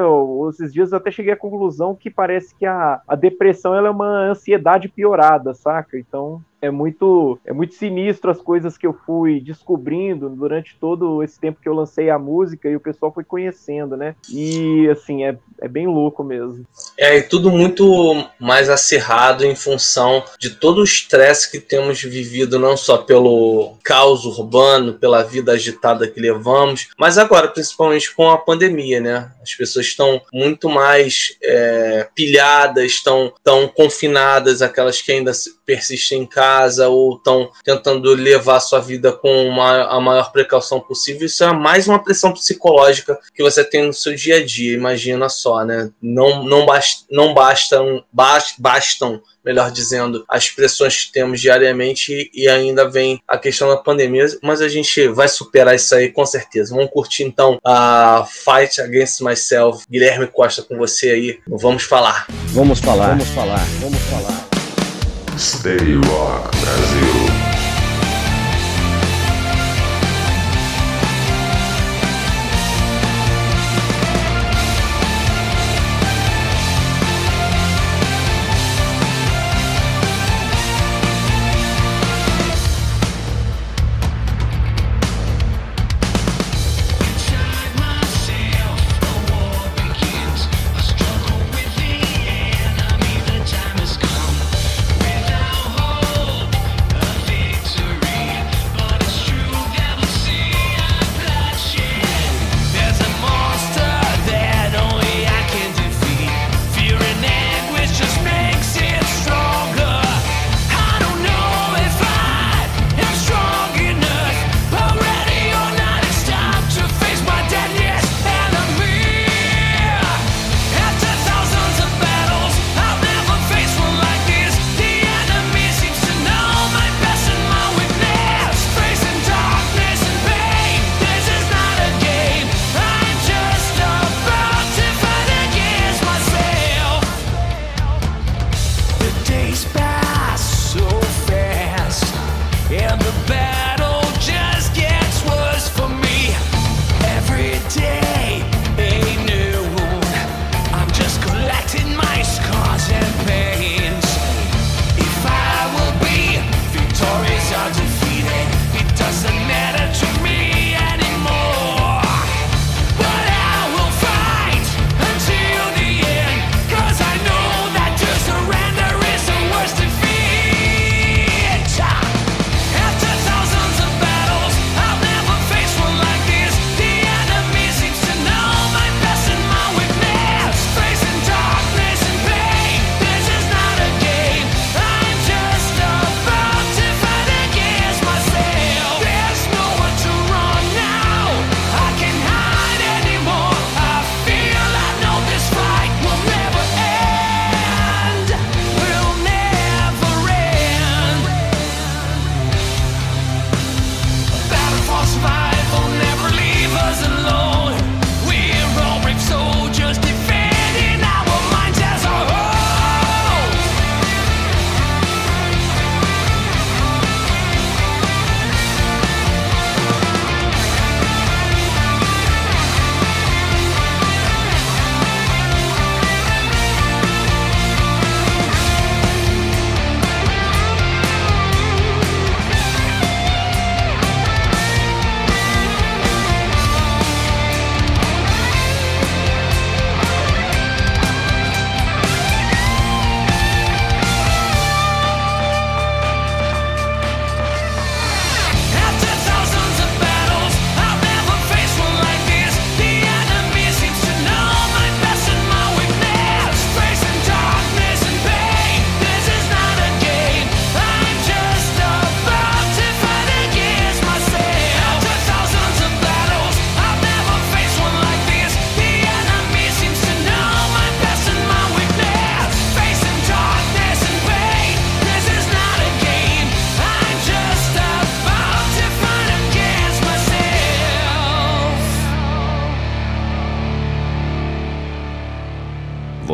esses dias eu até cheguei à conclusão que parece que a, a depressão ela é uma ansiedade piorada, saca? Então, é muito é muito sinistro as coisas que eu fui descobrindo durante todo esse tempo que eu lancei a música e o pessoal foi conhecendo, né? E assim, é, é bem louco mesmo. É, e tudo muito mais acirrado em função de todo o estresse que temos vivido, não só pelo caos urbano, pela vida agitada que levamos, mas agora, principalmente com a pandemia, né? As pessoas estão muito mais é, pilhadas, estão tão confinadas, aquelas que ainda persistem em casa casa ou estão tentando levar a sua vida com uma, a maior precaução possível, isso é mais uma pressão psicológica que você tem no seu dia a dia, imagina só, né? Não, não, bast, não bastam, bast, bastam melhor dizendo, as pressões que temos diariamente e ainda vem a questão da pandemia, mas a gente vai superar isso aí com certeza. Vamos curtir então a Fight Against Myself. Guilherme Costa com você aí. Vamos falar. Vamos falar. Vamos falar. Vamos falar. Stay Rock Brasil.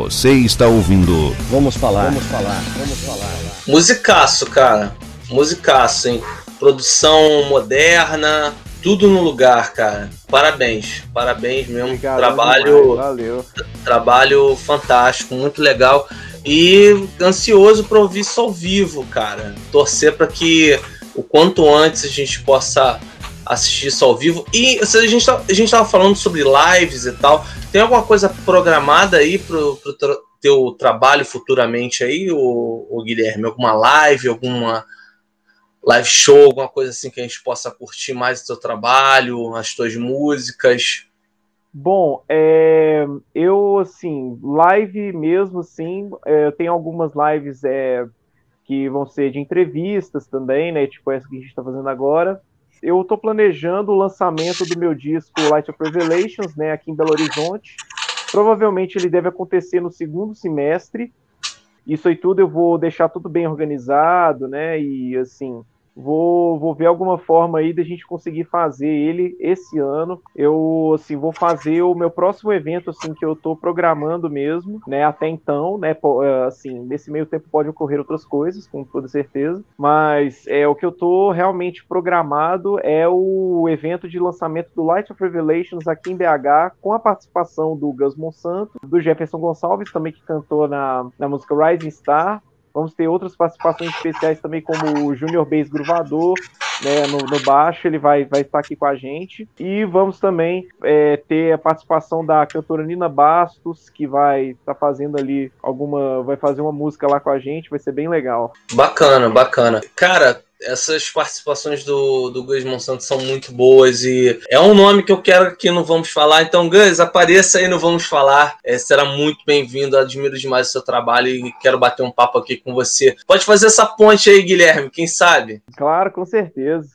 Você está ouvindo. Vamos falar. Vamos falar. Vamos falar. Musicaço, cara. Musicaço, hein? Produção moderna, tudo no lugar, cara. Parabéns, parabéns mesmo. Obrigado, trabalho, valeu. trabalho fantástico, muito legal. E ansioso para ouvir isso ao vivo, cara. Torcer para que o quanto antes a gente possa assistir isso ao vivo. E a gente tá, a gente tava falando sobre lives e tal. Tem alguma coisa programada aí pro, pro teu trabalho futuramente aí, o, Guilherme? Alguma live, alguma live show, alguma coisa assim que a gente possa curtir mais o teu trabalho, as tuas músicas? Bom, é, eu, assim, live mesmo, assim, é, eu tenho algumas lives é, que vão ser de entrevistas também, né, tipo essa que a gente está fazendo agora. Eu estou planejando o lançamento do meu disco Light of Revelations, né, aqui em Belo Horizonte. Provavelmente ele deve acontecer no segundo semestre. Isso aí tudo eu vou deixar tudo bem organizado, né, e assim, Vou, vou ver alguma forma aí da gente conseguir fazer ele esse ano. Eu, assim, vou fazer o meu próximo evento, assim, que eu tô programando mesmo, né, até então, né, eh, assim, nesse meio tempo pode ocorrer outras coisas, com toda certeza, mas é o que eu tô realmente programado é o evento de lançamento do Light of Revelations aqui em BH, com a participação do Gus Monsanto, do Jefferson Gonçalves, também que cantou na, na música Rising Star, Vamos ter outras participações especiais também, como o Junior Bass Gruvador, né, no, no, baixo, ele vai, vai estar aqui com a gente. E vamos também é, ter a participação da cantora Nina Bastos, que vai estar tá fazendo ali alguma. vai fazer uma música lá com a gente, vai ser bem legal. Bacana, bacana. Cara, essas participações do, do Gus Monsanto são muito boas e é um nome que eu quero que não vamos falar. Então, Gus, apareça aí no Vamos Falar. É, será muito bem-vindo. Admiro demais o seu trabalho e quero bater um papo aqui com você. Pode fazer essa ponte aí, Guilherme, quem sabe? Claro, com certeza.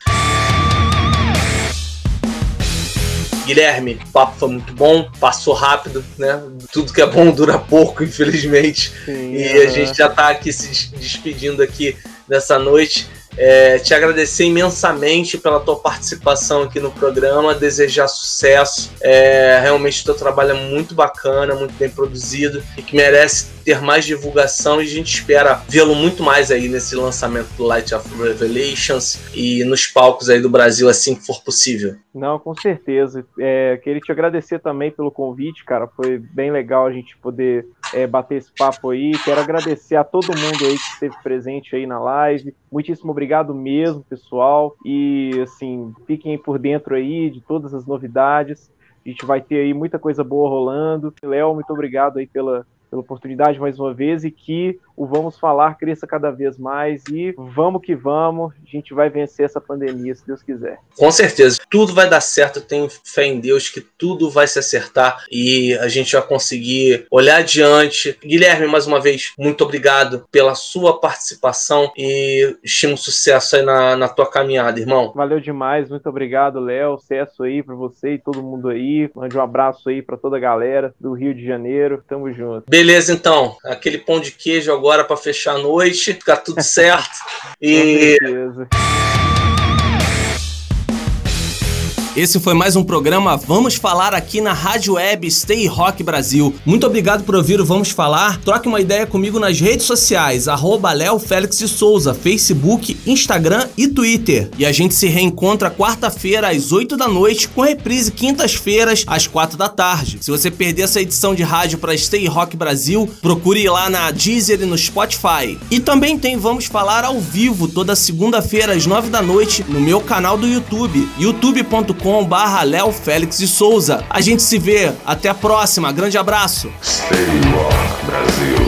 Guilherme, o papo foi muito bom, passou rápido, né? Tudo que é bom dura pouco, infelizmente. Sim, e é. a gente já está aqui se despedindo aqui nessa noite. É, te agradecer imensamente pela tua participação aqui no programa, desejar sucesso. É, realmente o teu trabalho é muito bacana, muito bem produzido e que merece ter mais divulgação e a gente espera vê-lo muito mais aí nesse lançamento do Light of Revelations e nos palcos aí do Brasil assim que for possível. Não, com certeza. É, queria te agradecer também pelo convite, cara. Foi bem legal a gente poder é, bater esse papo aí. Quero agradecer a todo mundo aí que esteve presente aí na live. Muitíssimo obrigado mesmo, pessoal. E assim, fiquem por dentro aí de todas as novidades. A gente vai ter aí muita coisa boa rolando. Léo, muito obrigado aí pela, pela oportunidade mais uma vez e que o Vamos Falar cresça cada vez mais e vamos que vamos, a gente vai vencer essa pandemia, se Deus quiser. Com certeza, tudo vai dar certo, eu tenho fé em Deus que tudo vai se acertar e a gente vai conseguir olhar adiante. Guilherme, mais uma vez, muito obrigado pela sua participação e estimo sucesso aí na, na tua caminhada, irmão. Valeu demais, muito obrigado, Léo, sucesso aí para você e todo mundo aí. Mande um abraço aí para toda a galera do Rio de Janeiro, tamo junto. Beleza, então, aquele pão de queijo agora agora para fechar a noite, ficar tudo certo. e. Esse foi mais um programa Vamos Falar aqui na Rádio Web Stay Rock Brasil. Muito obrigado por ouvir o Vamos Falar. Troque uma ideia comigo nas redes sociais, arroba Léo Félix de Souza, Facebook, Instagram e Twitter. E a gente se reencontra quarta-feira às 8 da noite, com reprise quintas-feiras às 4 da tarde. Se você perder essa edição de rádio para Stay Rock Brasil, procure ir lá na Deezer e no Spotify. E também tem Vamos Falar ao vivo toda segunda-feira às 9 da noite no meu canal do YouTube, youtube.com barra Léo Félix de Souza. A gente se vê, até a próxima, grande abraço. Stay Brasil.